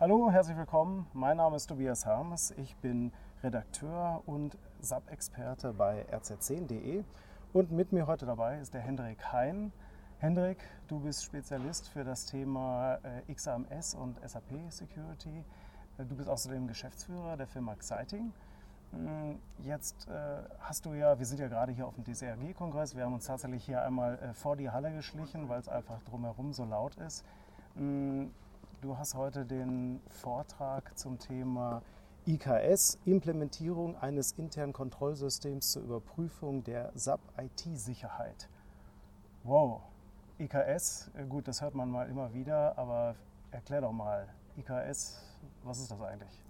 Hallo, herzlich willkommen. Mein Name ist Tobias Harmes. Ich bin Redakteur und SAP-Experte bei rz10.de und mit mir heute dabei ist der Hendrik Hein. Hendrik, du bist Spezialist für das Thema äh, XAMS und SAP Security. Äh, du bist außerdem Geschäftsführer der Firma Exciting. Hm, jetzt äh, hast du ja, wir sind ja gerade hier auf dem DCRG-Kongress, wir haben uns tatsächlich hier einmal vor die Halle geschlichen, weil es einfach drumherum so laut ist. Du hast heute den Vortrag zum Thema IKS, Implementierung eines internen Kontrollsystems zur Überprüfung der SAP-IT-Sicherheit. Wow, IKS, äh, gut, das hört man mal immer wieder, aber erklär doch mal, IKS, was ist das eigentlich?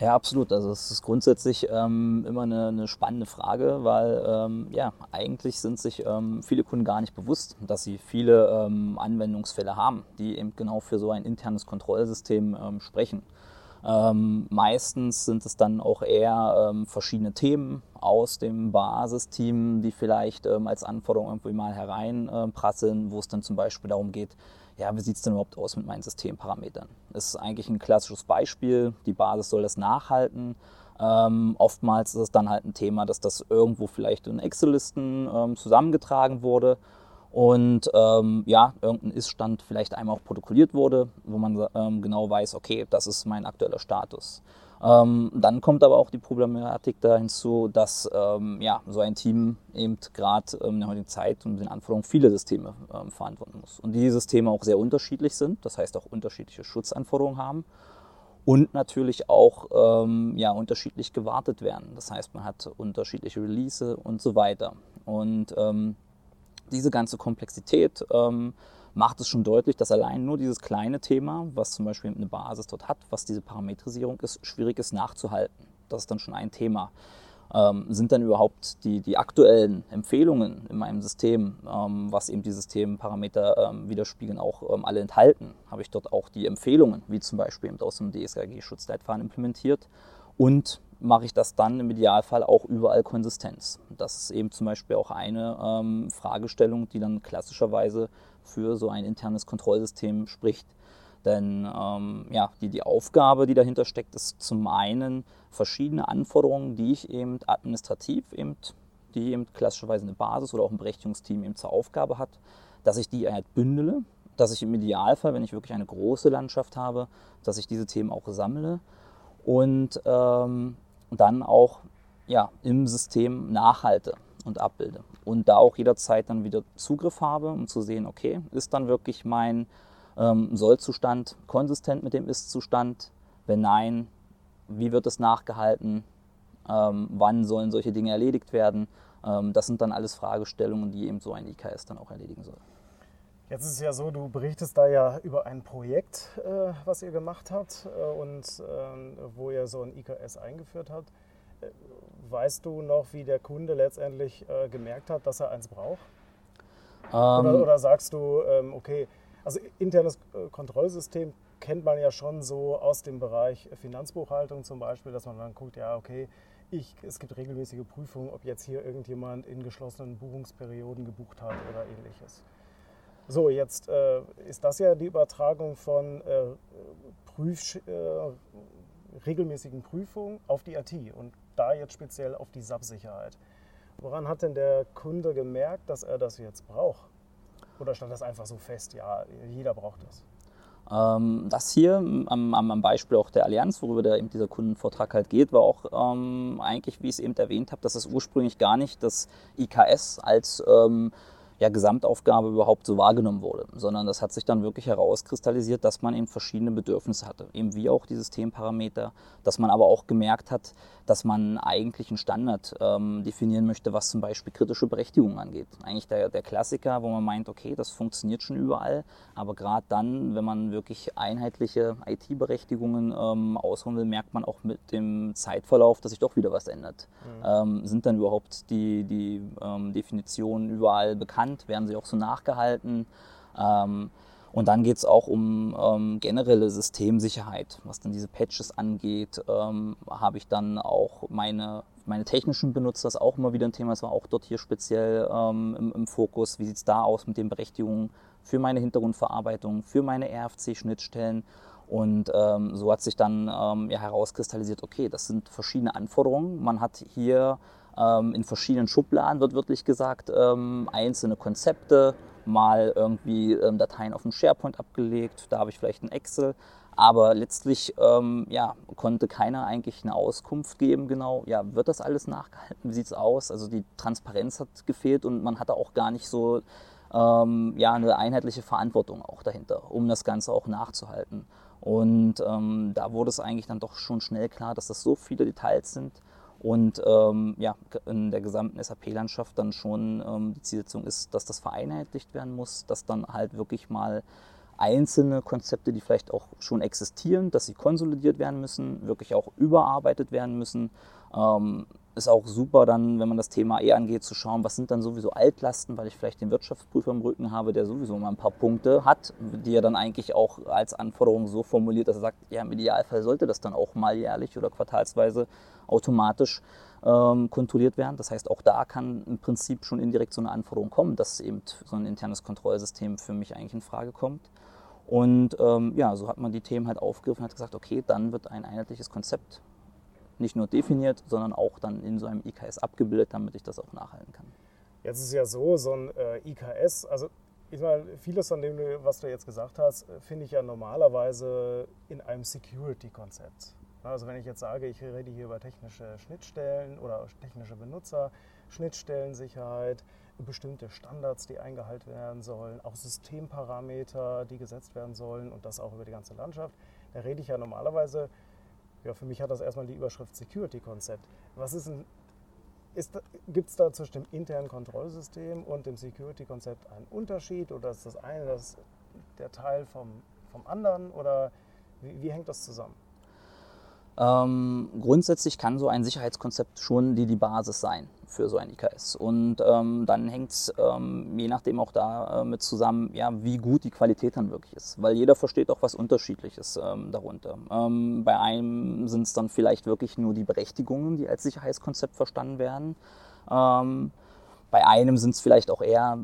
Ja, absolut. Also es ist grundsätzlich ähm, immer eine, eine, spannende Frage, weil ähm, ja, eigentlich sind sich ähm, viele Kunden gar nicht bewusst, dass sie viele ähm, Anwendungsfälle haben, die eben genau für so ein internes Kontrollsystem ähm, sprechen. Ähm, meistens sind es dann auch eher verschiedene Themen aus dem Basisteam, die vielleicht als Anforderung irgendwie mal hereinprasseln, wo es dann zum Beispiel darum geht, ja, wie sieht es denn überhaupt aus mit meinen Systemparametern? Das ist eigentlich ein klassisches Beispiel. Die Basis soll das nachhalten. Ähm, oftmals ist es dann halt ein Thema, dass das irgendwo vielleicht in Excel-Listen ähm, zusammengetragen wurde und ähm, ja, irgendein Ist-Stand vielleicht einmal auch protokolliert wurde, wo man ähm, genau weiß, okay, das ist mein aktueller Status. Ähm, dann kommt aber auch die Problematik da hinzu, dass ähm, ja, so ein Team eben gerade ähm, in der heutigen Zeit und den Anforderungen viele Systeme ähm, verantworten muss. Und die Systeme auch sehr unterschiedlich sind, das heißt auch unterschiedliche Schutzanforderungen haben und natürlich auch ja, unterschiedlich gewartet werden. Das heißt, man hat unterschiedliche Release und so weiter. Und diese ganze Komplexität ähm, macht es schon deutlich, dass allein nur dieses kleine Thema, was zum Beispiel eine Basis dort hat, was diese Parametrisierung ist, schwierig ist nachzuhalten. Das ist dann schon ein Thema. Ähm, sind dann überhaupt die, die aktuellen Empfehlungen in meinem System, ähm, was eben die Systemparameter ähm, widerspiegeln, auch ähm, alle enthalten? Habe ich dort auch die Empfehlungen, wie zum Beispiel eben aus dem DSGG-Schutzleitfaden implementiert? Und mache ich das dann im Idealfall auch überall Konsistenz. Das ist eben zum Beispiel auch eine ähm, Fragestellung, die dann klassischerweise für so ein internes Kontrollsystem spricht. Denn ähm, ja, die, die Aufgabe, die dahinter steckt, ist zum einen verschiedene Anforderungen, die ich eben administrativ eben, die eben klassischerweise eine Basis oder auch ein Berechtigungsteam eben zur Aufgabe hat, dass ich die halt bündele, dass ich im Idealfall, wenn ich wirklich eine große Landschaft habe, dass ich diese Themen auch sammle und ähm, dann auch ja, im System nachhalte und abbilde. Und da auch jederzeit dann wieder Zugriff habe, um zu sehen, okay, ist dann wirklich mein ähm, Soll-Zustand konsistent mit dem Ist-Zustand? Wenn nein, wie wird es nachgehalten? Ähm, wann sollen solche Dinge erledigt werden? Ähm, das sind dann alles Fragestellungen, die eben so ein IKS dann auch erledigen soll. Jetzt ist es ja so, du berichtest da ja über ein Projekt, äh, was ihr gemacht habt äh, und äh, wo ihr so ein IKS eingeführt habt. Weißt du noch, wie der Kunde letztendlich äh, gemerkt hat, dass er eins braucht? Ähm oder, oder, sagst du, ähm, okay, also internes äh, Kontrollsystem kennt man ja schon so aus dem Bereich Finanzbuchhaltung zum Beispiel, dass man dann guckt, ja, okay, ich, es gibt regelmäßige Prüfungen, ob jetzt hier irgendjemand in geschlossenen Buchungsperioden gebucht hat oder ähnliches. So, jetzt äh, ist das ja die Übertragung von äh, Prüf, äh, regelmäßigen Prüfungen auf die IT und da jetzt speziell auf die SAP-Sicherheit. Woran hat denn der Kunde gemerkt, dass er das jetzt braucht? Oder stand das einfach so fest, ja, jeder braucht das? Ähm, das hier am, am, Beispiel auch der Allianz, worüber der, eben dieser Kundenvortrag halt geht, war auch ähm, eigentlich, wie ich es eben erwähnt habe, dass es ursprünglich gar nicht das IKS als ähm, ja, Gesamtaufgabe überhaupt so wahrgenommen wurde, sondern das hat sich dann wirklich herauskristallisiert, dass man eben verschiedene Bedürfnisse hatte, eben wie auch die Systemparameter, dass man aber auch gemerkt hat, dass man eigentlich einen Standard ähm, definieren möchte, was zum Beispiel kritische Berechtigungen angeht. Eigentlich der, der Klassiker, wo man meint, okay, das funktioniert schon überall, aber gerade dann, wenn man wirklich einheitliche IT-Berechtigungen ähm, ausholen will, merkt man auch mit dem Zeitverlauf, dass sich doch wieder was ändert. Mhm. Ähm, sind dann überhaupt die, die ähm, Definitionen überall bekannt? Bekannt, werden sie auch so nachgehalten. Ähm, und dann geht es auch um ähm, generelle Systemsicherheit. Was dann diese Patches angeht, ähm, habe ich dann auch meine, meine technischen Benutzer, das ist auch immer wieder ein Thema, das war auch dort hier speziell ähm, im, im, Fokus. Wie sieht es da aus mit den Berechtigungen für meine Hintergrundverarbeitung, für meine RFC-Schnittstellen? Und ähm, so hat sich dann ähm, ja, herauskristallisiert, okay, das sind verschiedene Anforderungen. Man hat hier ähm, in verschiedenen Schubladen, wird wirklich gesagt, ähm, einzelne Konzepte, mal irgendwie ähm, Dateien auf dem SharePoint abgelegt, da habe ich vielleicht ein Excel. Aber letztlich ähm, ja, konnte keiner eigentlich eine Auskunft geben, genau, ja, wird das alles nachgehalten, wie sieht es aus? Also die Transparenz hat gefehlt und man hatte auch gar nicht so ähm, ja, eine einheitliche Verantwortung auch dahinter, um das Ganze auch nachzuhalten. Und ähm, da wurde es eigentlich dann doch schon schnell klar, dass das so viele Details sind und ähm, ja, in der gesamten SAP-Landschaft dann schon ähm, die Zielsetzung ist, dass das vereinheitlicht werden muss, dass dann halt wirklich mal einzelne Konzepte, die vielleicht auch schon existieren, dass sie konsolidiert werden müssen, wirklich auch überarbeitet werden müssen. Ähm, ist auch super dann, wenn man das Thema eh angeht, zu schauen, was sind dann sowieso Altlasten, weil ich vielleicht den Wirtschaftsprüfer im Rücken habe, der sowieso mal ein paar Punkte hat, die er dann eigentlich auch als Anforderung so formuliert, dass er sagt, ja, im Idealfall sollte das dann auch mal jährlich oder quartalsweise automatisch ähm, kontrolliert werden. Das heißt, auch da kann im Prinzip schon indirekt so eine Anforderung kommen, dass eben so ein internes Kontrollsystem für mich eigentlich in Frage kommt. Und ähm, ja, so hat man die Themen halt aufgegriffen und hat gesagt, okay, dann wird ein einheitliches Konzept nicht nur definiert, sondern auch dann in so einem IKS abgebildet, damit ich das auch nachhalten kann. Jetzt ist ja so, so ein äh, IKS, also ich meine, vieles von dem, was du jetzt gesagt hast, finde ich ja normalerweise in einem Security-Konzept. Also wenn ich jetzt sage, ich rede hier über technische Schnittstellen oder technische Benutzer, Schnittstellensicherheit, bestimmte Standards, die eingehalten werden sollen, auch Systemparameter, die gesetzt werden sollen und das auch über die ganze Landschaft. Da rede ich ja normalerweise, ja, für mich hat das erstmal die Überschrift Security-Konzept. Was ist ein Gibt es da zwischen dem internen Kontrollsystem und dem Security-Konzept einen Unterschied oder ist das eine das, der Teil vom, vom anderen oder wie, wie hängt das zusammen? Ähm, grundsätzlich kann so ein Sicherheitskonzept schon die, die Basis sein für so ein IKS. Und ähm, dann hängt es ähm, je nachdem auch damit äh, zusammen, ja, wie gut die Qualität dann wirklich ist. Weil jeder versteht auch was Unterschiedliches ähm, darunter. Ähm, bei einem sind es dann vielleicht wirklich nur die Berechtigungen, die als Sicherheitskonzept verstanden werden. Ähm, bei einem sind es vielleicht auch eher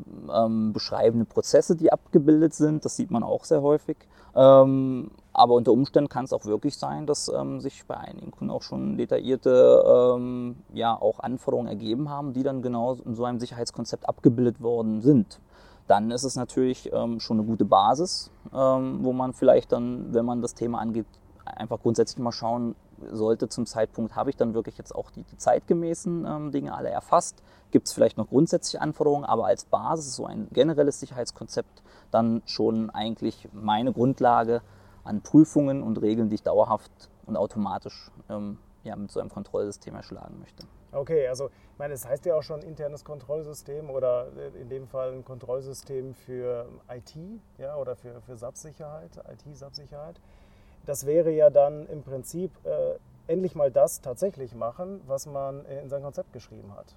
beschreibende Prozesse, die abgebildet sind. Das sieht man auch sehr häufig. Ähm, aber unter Umständen kann es auch wirklich sein, dass ähm, sich bei einigen Kunden auch schon detaillierte ähm, ja, auch Anforderungen ergeben haben, die dann genau in so einem Sicherheitskonzept abgebildet worden sind. Dann ist es natürlich ähm, schon eine gute Basis, ähm, wo man vielleicht dann, wenn man das Thema angeht, einfach grundsätzlich mal schauen sollte zum Zeitpunkt, habe ich dann wirklich jetzt auch die, die zeitgemäßen ähm, Dinge alle erfasst? Gibt es vielleicht noch grundsätzliche Anforderungen, aber als Basis so ein generelles Sicherheitskonzept dann schon eigentlich meine Grundlage an Prüfungen und Regeln, die ich dauerhaft und automatisch ähm, ja, mit so einem Kontrollsystem erschlagen möchte. Okay, also ich meine, es heißt ja auch schon internes Kontrollsystem oder in dem Fall ein Kontrollsystem für IT ja, oder für, für SAP-Sicherheit, IT-SAP-Sicherheit. Das wäre ja dann im Prinzip äh, endlich mal das tatsächlich machen, was man in sein Konzept geschrieben hat.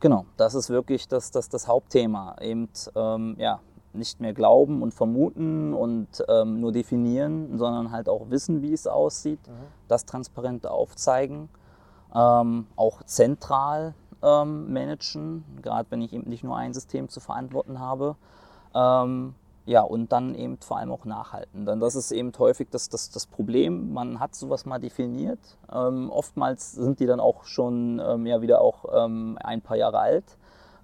Genau, das ist wirklich das, das, das Hauptthema. Eben ähm, ja, nicht mehr glauben und vermuten und ähm, nur definieren, sondern halt auch wissen, wie es aussieht, mhm. das transparent aufzeigen, ähm, auch zentral ähm, managen, gerade wenn ich eben nicht nur ein System zu verantworten habe. Ähm, ja, und dann eben vor allem auch nachhalten. Denn das ist eben häufig das, das, das Problem. Man hat sowas mal definiert. Ähm, oftmals sind die dann auch schon ähm, ja, wieder auch ein paar Jahre alt.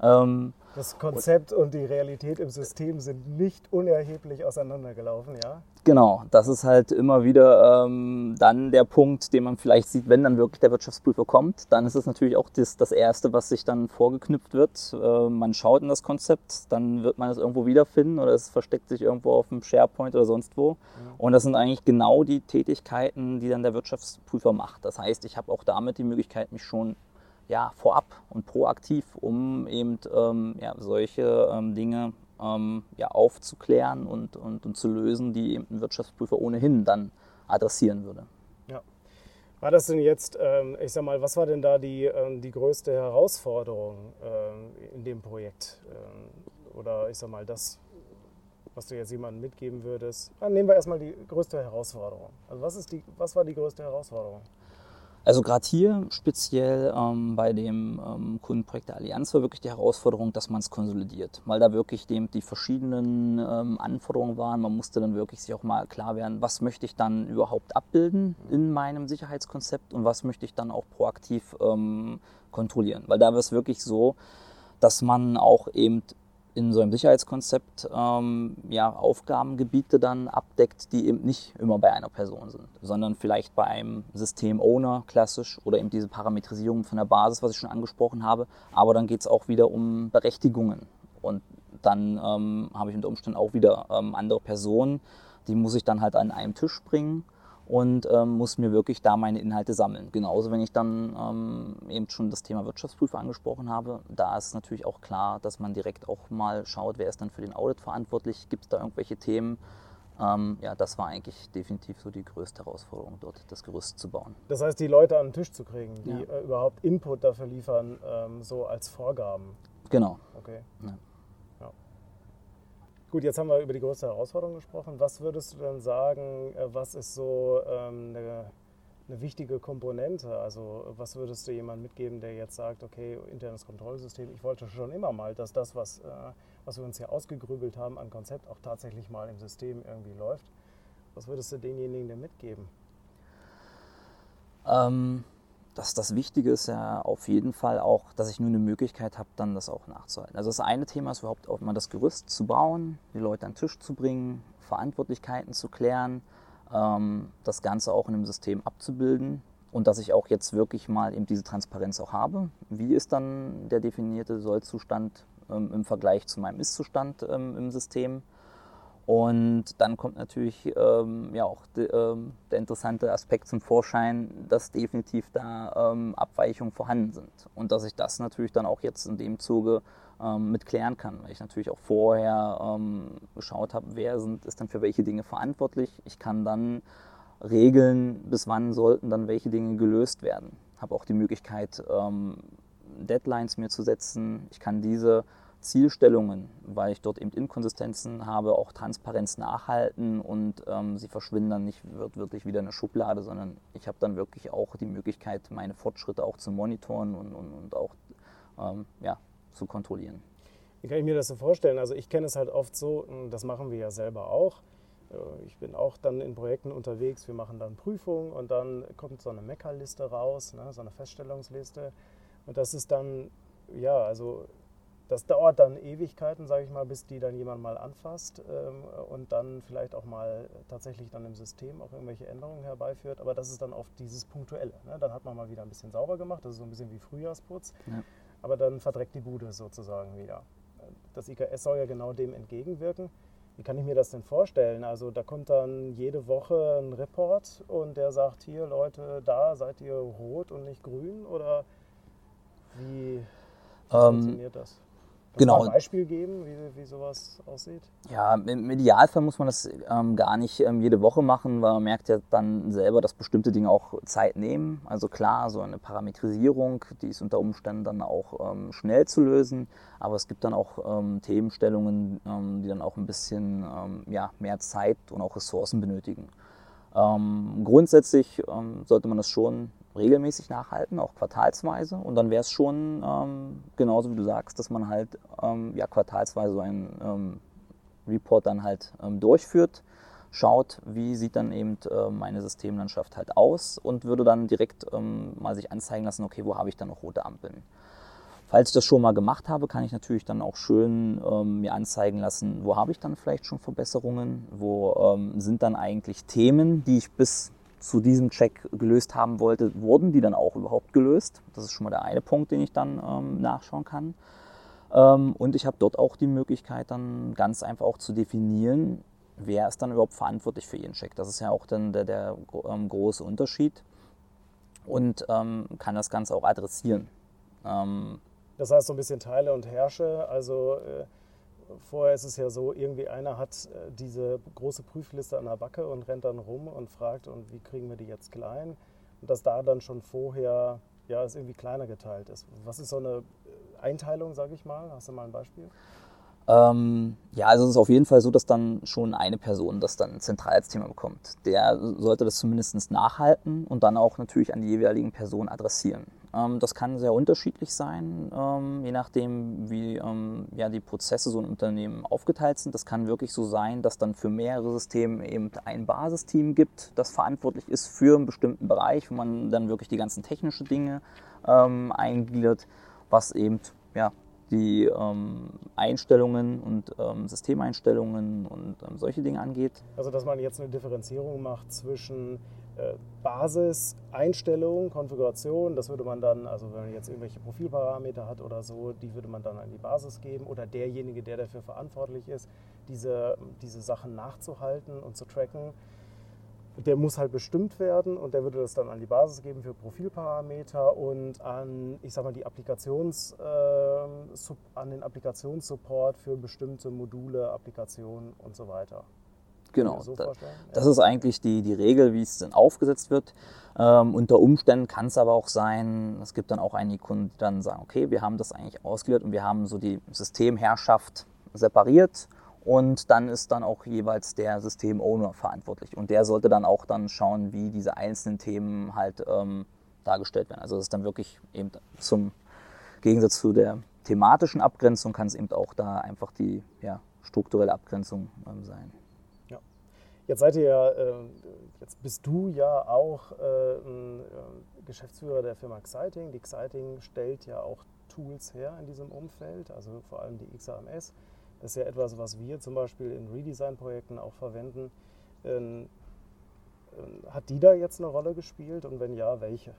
Ähm, das Konzept und die Realität im System sind nicht unerheblich auseinandergelaufen, ja? Genau, das ist halt immer wieder ähm, dann der Punkt, den man vielleicht sieht, wenn dann wirklich der Wirtschaftsprüfer kommt. Dann ist es natürlich auch das, das Erste, was sich dann vorgeknüpft wird. Äh, man schaut in das Konzept, dann wird man es irgendwo wiederfinden oder es versteckt sich irgendwo auf dem SharePoint oder sonst wo. Ja. Und das sind eigentlich genau die Tätigkeiten, die dann der Wirtschaftsprüfer macht. Das heißt, ich habe auch damit die Möglichkeit, mich schon ja, vorab und proaktiv, um eben ähm, ja, solche ähm, Dinge ähm, ja, aufzuklären und, und, und zu lösen, die eben ein Wirtschaftsprüfer ohnehin dann adressieren würde. Ja. War das denn jetzt, ähm, ich sag mal, was war denn da die, ähm, die größte Herausforderung ähm, in dem Projekt? oder ich sag mal, das, was du jetzt jemandem mitgeben würdest? Dann nehmen wir erstmal die größte Herausforderung. Also was, ist die, was war die größte Herausforderung? Also gerade hier speziell ähm, bei dem ähm, Kundenprojekt der Allianz war wirklich die Herausforderung, dass man es konsolidiert, weil da wirklich dem, die verschiedenen ähm, Anforderungen waren. Man musste dann wirklich sich auch mal klar werden, was möchte ich dann überhaupt abbilden in meinem Sicherheitskonzept und was möchte ich dann auch proaktiv ähm, kontrollieren. Weil da war es wirklich so, dass man auch eben in so einem Sicherheitskonzept ähm, ja, Aufgabengebiete dann abdeckt, die eben nicht immer bei einer Person sind, sondern vielleicht bei einem System-Owner klassisch oder eben diese Parametrisierung von der Basis, was ich schon angesprochen habe. Aber dann geht es auch wieder um Berechtigungen und dann ähm, habe ich unter Umständen auch wieder ähm, andere Personen, die muss ich dann halt an einem Tisch bringen und ähm, muss mir wirklich da meine Inhalte sammeln. Genauso, wenn ich dann ähm, eben schon das Thema Wirtschaftsprüfer angesprochen habe, da ist natürlich auch klar, dass man direkt auch mal schaut, wer ist dann für den Audit verantwortlich, gibt es da irgendwelche Themen. Ähm, ja, das war eigentlich definitiv so die größte Herausforderung dort, das Gerüst zu bauen. Das heißt, die Leute an den Tisch zu kriegen, die ja. äh, überhaupt Input dafür liefern, ähm, so als Vorgaben. Genau. Okay. Ja. Gut, jetzt haben wir über die größte Herausforderung gesprochen. Was würdest du denn sagen, äh, was ist so ähm, eine, eine, wichtige Komponente? Also was würdest du jemandem mitgeben, der jetzt sagt, okay, internes Kontrollsystem, ich wollte schon immer mal, dass das, was, äh, was wir uns hier ausgegrübelt haben an Konzept, auch tatsächlich mal im System irgendwie läuft. Was würdest du denjenigen denn mitgeben? Ähm, das, das Wichtige ist ja auf jeden Fall auch, dass ich nur eine Möglichkeit habe, dann das auch nachzuhalten. Also das eine Thema ist überhaupt auch mal das Gerüst zu bauen, die Leute an den Tisch zu bringen, Verantwortlichkeiten zu klären, ähm, das Ganze auch in einem System abzubilden und dass ich auch jetzt wirklich mal eben diese Transparenz auch habe. Wie ist dann der definierte Sollzustand ähm, im Vergleich zu meinem Ist-Zustand ähm, im System? Und dann kommt natürlich ähm, ja auch de, ähm, der interessante Aspekt zum Vorschein, dass definitiv da ähm, Abweichungen vorhanden sind. Und dass ich das natürlich dann auch jetzt in dem Zuge ähm, mit klären kann, weil ich natürlich auch vorher ähm, geschaut habe, wer sind, ist dann für welche Dinge verantwortlich. Ich kann dann regeln, bis wann sollten dann welche Dinge gelöst werden. Habe auch die Möglichkeit, ähm, Deadlines mir zu setzen. Ich kann diese Zielstellungen, weil ich dort eben Inkonsistenzen habe, auch Transparenz nachhalten und ähm, sie verschwinden dann nicht wird wirklich wieder eine Schublade, sondern ich habe dann wirklich auch die Möglichkeit, meine Fortschritte auch zu monitoren und, und, und auch ähm, ja, zu kontrollieren. Wie kann ich mir das so vorstellen? Also ich kenne es halt oft so, das machen wir ja selber auch. Äh, ich bin auch dann in Projekten unterwegs, wir machen dann Prüfungen und dann kommt so eine Meckerliste raus, ne, so eine Feststellungsliste. Und das ist dann, ja, also das dauert dann Ewigkeiten, sage ich mal, bis die dann jemand mal anfasst ähm, und dann vielleicht auch mal tatsächlich dann im System auch irgendwelche Änderungen herbeiführt. Aber das ist dann oft dieses Punktuelle. Ne? Dann hat man mal wieder ein bisschen sauber gemacht, das ist so ein bisschen wie Frühjahrsputz, ja. aber dann verdreckt die Bude sozusagen wieder. Das IKS soll ja genau dem entgegenwirken. Wie kann ich mir das denn vorstellen? Also da kommt dann jede Woche ein Report und der sagt, hier Leute, da seid ihr rot und nicht grün oder wie ähm, funktioniert das? Genau. ein Beispiel geben, wie, wie sowas aussieht? Ja, im Idealfall muss man das ähm, gar nicht ähm, jede Woche machen, weil man merkt ja dann selber, dass bestimmte Dinge auch Zeit nehmen. Also klar, so eine Parametrisierung, die ist unter Umständen dann auch ähm, schnell zu lösen, aber es gibt dann auch ähm, Themenstellungen, ähm, die dann auch ein bisschen ähm, ja, mehr Zeit und auch Ressourcen benötigen. grundsätzlich sollte man das schon regelmäßig nachhalten, auch quartalsweise. Und dann wäre es schon ähm, genauso wie du sagst, dass man halt ähm, ja, quartalsweise so einen ähm, Report dann halt ähm, durchführt, schaut, wie sieht dann eben äh, meine Systemlandschaft halt aus und würde dann direkt ähm, mal sich anzeigen lassen, okay, wo habe ich dann noch rote Ampeln. Falls ich das schon mal gemacht habe, kann ich natürlich dann auch schön ähm, mir anzeigen lassen, wo habe ich dann vielleicht schon Verbesserungen, wo sind dann eigentlich Themen, die ich bis zu diesem Check gelöst haben wollte, wurden die dann auch überhaupt gelöst. Das ist schon mal der eine Punkt, den ich dann ähm, nachschauen kann. Ähm, und ich habe dort auch die Möglichkeit, dann ganz einfach auch zu definieren, wer ist dann überhaupt verantwortlich für jeden Check. Das ist ja auch dann der, der ähm, große Unterschied und ähm, kann das Ganze auch adressieren. Ähm, das heißt so ein bisschen Teile und Herrsche, also äh vorher ist es ja so, irgendwie einer hat äh, diese große Prüfliste an der Backe und rennt dann rum und fragt, und wie kriegen wir die jetzt klein? Und dass da dann schon vorher, ja, es irgendwie kleiner geteilt ist. Was ist so eine Einteilung, sage ich mal? Hast du mal ein Beispiel? Ähm, ja, also es ist auf jeden Fall so, dass dann schon eine Person das dann zentral als Thema bekommt. Der sollte das zumindest nachhalten und dann auch natürlich an die jeweiligen Personen adressieren. Ähm, das kann sehr unterschiedlich sein, ähm, je nachdem, wie ähm, ja, die Prozesse so ein Unternehmen aufgeteilt sind. Das kann wirklich so sein, dass dann für mehrere Systeme eben ein Basisteam gibt, das verantwortlich ist für einen bestimmten Bereich, wo man dann wirklich die ganzen technischen Dinge eingliedert, was eben ja, die ähm, Einstellungen und ähm, Systemeinstellungen und ähm, solche Dinge angeht. Also dass man jetzt eine Differenzierung macht zwischen äh, Basiseinstellung, Konfiguration, das würde man dann, also wenn man jetzt irgendwelche Profilparameter hat oder so, die würde man dann an die Basis geben oder derjenige, der dafür verantwortlich ist, diese, diese Sachen nachzuhalten und zu tracken der muss halt bestimmt werden und der würde das dann an die Basis geben für Profilparameter und an, ich sag mal, die Applikations, äh, an den Applikationssupport für bestimmte Module, Applikationen und so weiter. Genau, so da, das ist eigentlich die, die Regel, wie es dann aufgesetzt wird. Ähm, unter Umständen kann es aber auch sein, es gibt dann auch einige Kunden, die dann sagen, okay, wir haben das eigentlich ausgegliedert und wir haben so die Systemherrschaft separiert und dann ist dann auch jeweils der System-Owner verantwortlich. Und der sollte dann auch dann schauen, wie diese einzelnen Themen halt ähm, dargestellt werden. Also das ist dann wirklich eben zum Gegensatz zu der thematischen Abgrenzung kann es eben auch da einfach die ja, strukturelle Abgrenzung ähm, sein. Jetzt seid ihr ja, äh, jetzt bist du ja auch äh, äh, Geschäftsführer der Firma Exciting. Die Exciting stellt ja auch Tools her in diesem Umfeld, also vor allem die XAMS. Das ist ja etwas, was wir zum Beispiel in Redesign-Projekten auch verwenden. Ähm, ähm, hat die da jetzt eine Rolle gespielt und wenn ja, welche?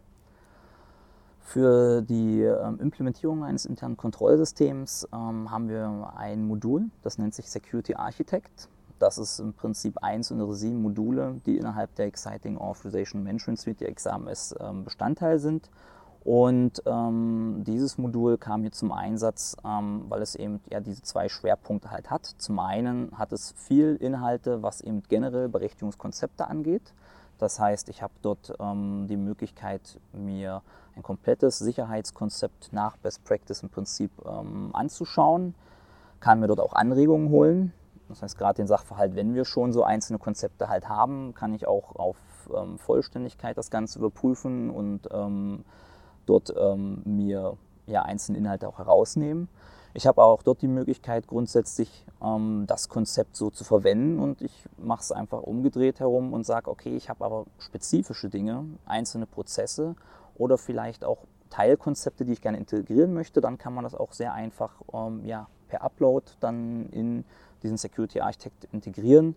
Für die ähm, Implementierung eines internen Kontrollsystems ähm, haben wir ein Modul, das nennt sich Security Architect. Das ist im Prinzip eins unserer sieben Module, die innerhalb der Exciting Authorization Management Suite, der XAMS, ähm, Bestandteil sind. Und ähm, dieses Modul kam hier zum Einsatz, ähm, weil es eben ja diese zwei Schwerpunkte halt hat. Zum einen hat es viel Inhalte, was eben generell Berechtigungskonzepte angeht. Das heißt, ich habe dort ähm, die Möglichkeit, mir ein komplettes Sicherheitskonzept nach Best Practice im Prinzip ähm, anzuschauen, kann mir dort auch Anregungen holen. Das heißt, gerade den Sachverhalt, wenn wir schon so einzelne Konzepte halt haben, kann ich auch auf ähm, Vollständigkeit das Ganze überprüfen und ähm, dort ähm, mir ja, einzelne Inhalte auch herausnehmen. Ich habe auch dort die Möglichkeit, grundsätzlich ähm, das Konzept so zu verwenden und ich mache es einfach umgedreht herum und sage, okay, ich habe aber spezifische Dinge, einzelne Prozesse oder vielleicht auch Teilkonzepte, die ich gerne integrieren möchte. Dann kann man das auch sehr einfach ähm, ja, per Upload dann in diesen Security Architect integrieren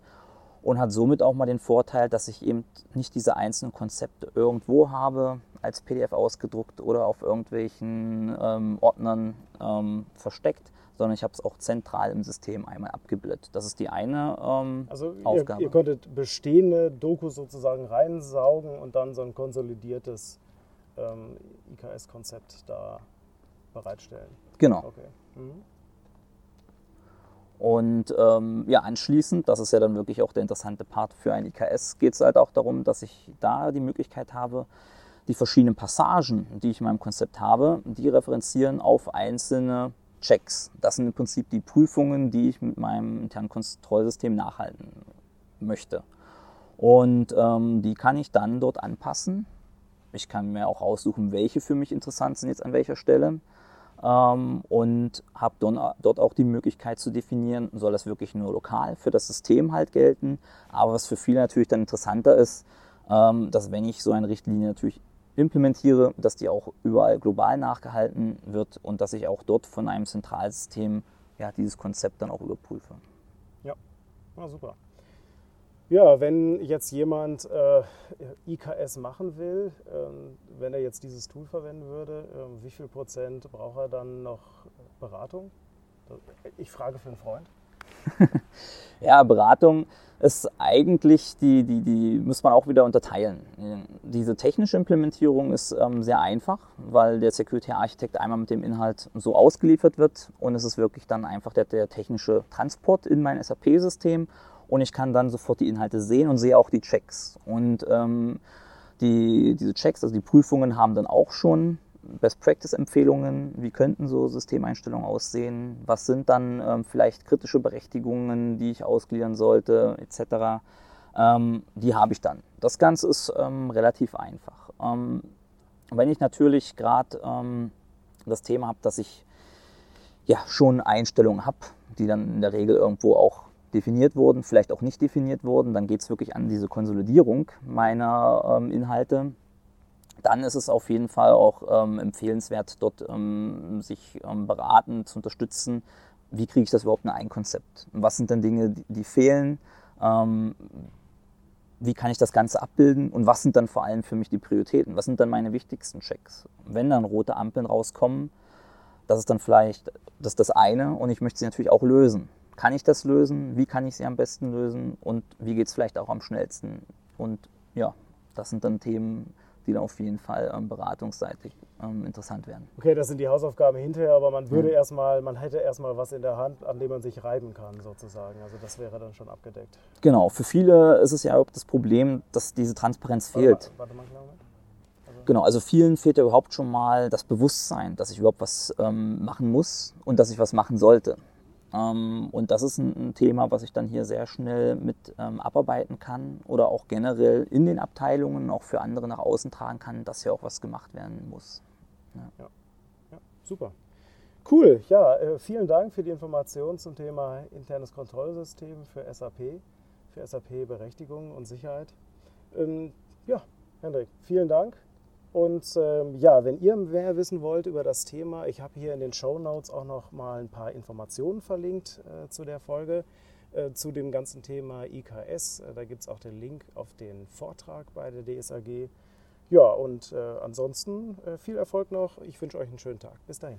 und hat somit auch mal den Vorteil, dass ich eben nicht diese einzelnen Konzepte irgendwo habe, als PDF ausgedruckt oder auf irgendwelchen ähm, Ordnern ähm, versteckt, sondern ich habe es auch zentral im System einmal abgebildet. Das ist die eine ähm, also Aufgabe. Ihr, ihr konntet bestehende Dokus sozusagen reinsaugen und dann so ein konsolidiertes ähm, IKS-Konzept da bereitstellen. Genau. Okay. Mhm. Und ähm, ja, anschließend, das ist ja dann wirklich auch der interessante Part für ein IKS, geht es halt auch darum, dass ich da die Möglichkeit habe, die verschiedenen Passagen, die ich in meinem Konzept habe, die referenzieren auf einzelne Checks. Das sind im Prinzip die Prüfungen, die ich mit meinem internen Kontrollsystem nachhalten möchte. Und ähm, die kann ich dann dort anpassen. Ich kann mir auch aussuchen, welche für mich interessant sind jetzt an welcher Stelle. Ähm, und habe dort auch die Möglichkeit zu definieren, soll das wirklich nur lokal für das System halt gelten. Aber was für viele natürlich dann interessanter ist, ähm, dass wenn ich so eine Richtlinie natürlich implementiere, dass die auch überall global nachgehalten wird und dass ich auch dort von einem Zentralsystem ja, dieses Konzept dann auch überprüfe. Ja, ah, super. Ja, wenn jetzt jemand äh, IKS machen will, ähm, wenn er jetzt dieses Tool verwenden würde, äh, wie viel Prozent braucht er dann noch Beratung? Ich frage für einen Freund. ja, Beratung ist eigentlich, die, die, die muss man auch wieder unterteilen. Diese technische Implementierung ist ähm, sehr einfach, weil der Security Architect einmal mit dem Inhalt so ausgeliefert wird und es ist wirklich dann einfach der, der technische Transport in mein SAP-System und ich kann dann sofort die Inhalte sehen und sehe auch die Checks. Und ähm, die, diese Checks, also die Prüfungen haben dann auch schon Best-Practice-Empfehlungen, wie könnten so Systemeinstellungen aussehen, was sind dann ähm, vielleicht kritische Berechtigungen, die ich ausgliedern sollte, etc. Ähm, die habe ich dann. Das Ganze ist ähm, relativ einfach. Ähm, wenn ich natürlich gerade ähm, das Thema habe, dass ich ja schon Einstellungen habe, die dann in der Regel irgendwo auch definiert wurden, vielleicht auch nicht definiert wurden, dann geht es wirklich an diese Konsolidierung meiner ähm, Inhalte dann ist es auf jeden Fall auch ähm, empfehlenswert, dort ähm, sich ähm, beraten, zu unterstützen. Wie kriege ich das überhaupt in ein Konzept? Was sind denn Dinge, die, die fehlen? Ähm, wie kann ich das Ganze abbilden? Und was sind dann vor allem für mich die Prioritäten? Was sind dann meine wichtigsten Checks? Wenn dann rote Ampeln rauskommen, das ist dann vielleicht das, das eine und ich möchte sie natürlich auch lösen. Kann ich das lösen? Wie kann ich sie am besten lösen? Und wie geht es vielleicht auch am schnellsten? Und ja, das sind dann Themen, die dann auf jeden Fall ähm, beratungsseitig ähm, interessant werden. Okay, das sind die Hausaufgaben hinterher, aber man würde mhm. erstmal, man hätte erstmal was in der Hand, an dem man sich reiben kann, sozusagen. Also das wäre dann schon abgedeckt. Genau, für viele ist es ja auch das Problem, dass diese Transparenz fehlt. Warte mal, warte mal also Genau, also vielen fehlt ja überhaupt schon mal das Bewusstsein, dass ich überhaupt was ähm, machen muss und dass ich was machen sollte. Ähm, und das ist ein, Thema, was ich dann hier sehr schnell mit ähm, abarbeiten kann oder auch generell in den Abteilungen auch für andere nach außen tragen kann, dass hier auch was gemacht werden muss. Ja, ja. ja super. Cool, ja, äh, vielen Dank für die Informationen zum Thema internes Kontrollsystem für SAP, für SAP-Berechtigung und Sicherheit. Ähm, ja, Hendrik, vielen Dank. Und ähm, ja, wenn ihr mehr wissen wollt über das Thema, ich habe hier in den Show Notes auch noch mal ein paar Informationen verlinkt äh, zu der Folge, äh, zu dem ganzen Thema IKS. Äh, da gibt es auch den Link auf den Vortrag bei der DSAG. Ja, und äh, ansonsten äh, viel Erfolg noch. Ich wünsche euch einen schönen Tag. Bis dahin.